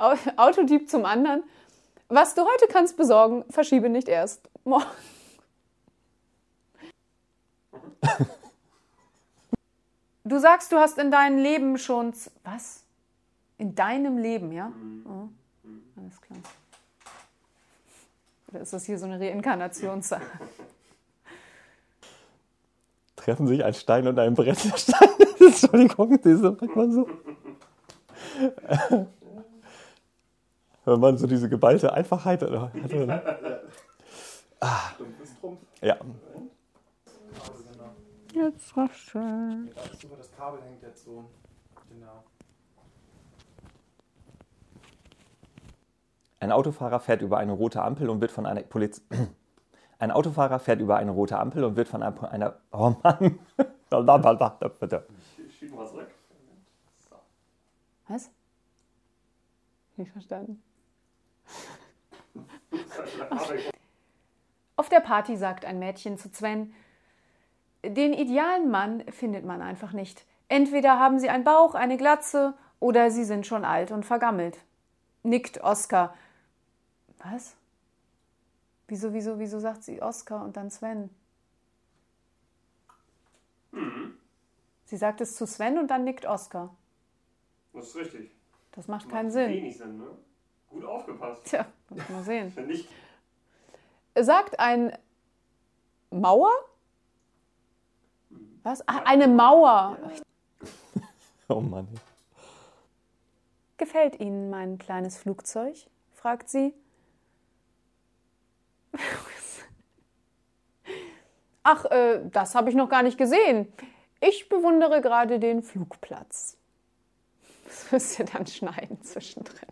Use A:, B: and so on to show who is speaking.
A: Au- Autodieb zum anderen. Was du heute kannst besorgen, verschiebe nicht erst. Morgen. Du sagst, du hast in deinem Leben schon. Was? In deinem Leben, ja? Oh, alles klar. Oder ist das hier so eine Reinkarnationssache?
B: Treffen sich ein Stein und ein Brett. Entschuldigung, diese sagt man so. Wenn man so diese geballte Einfachheit hatte. Ne?
C: Trumpf.
B: Ja.
A: Jetzt.
C: Ja, super, das Kabel hängt jetzt so. Genau.
B: Ein Autofahrer fährt über eine rote Ampel und wird von einer Poliz Ein Autofahrer fährt über eine rote Ampel und wird von einer, einer Oh Mann. Bitte.
C: Schieben wir zurück.
A: Was? Nicht verstanden. Auf der Party sagt ein Mädchen zu Sven, den idealen Mann findet man einfach nicht. Entweder haben sie einen Bauch, eine Glatze oder sie sind schon alt und vergammelt. Nickt Oskar. Was? Wieso, wieso, wieso sagt sie Oskar und dann Sven? Sie sagt es zu Sven und dann nickt Oskar.
C: Das ist richtig.
A: Das macht keinen Sinn.
C: Wenig Sinn, ne? Gut aufgepasst.
A: Tja, muss mal sehen.
C: Nicht,
A: Sagt ein Mauer? Was? Ah, eine Mauer.
B: Oh Mann.
A: Gefällt Ihnen mein kleines Flugzeug? fragt sie. Ach, äh, das habe ich noch gar nicht gesehen. Ich bewundere gerade den Flugplatz. Das müsst ihr dann schneiden zwischendrin.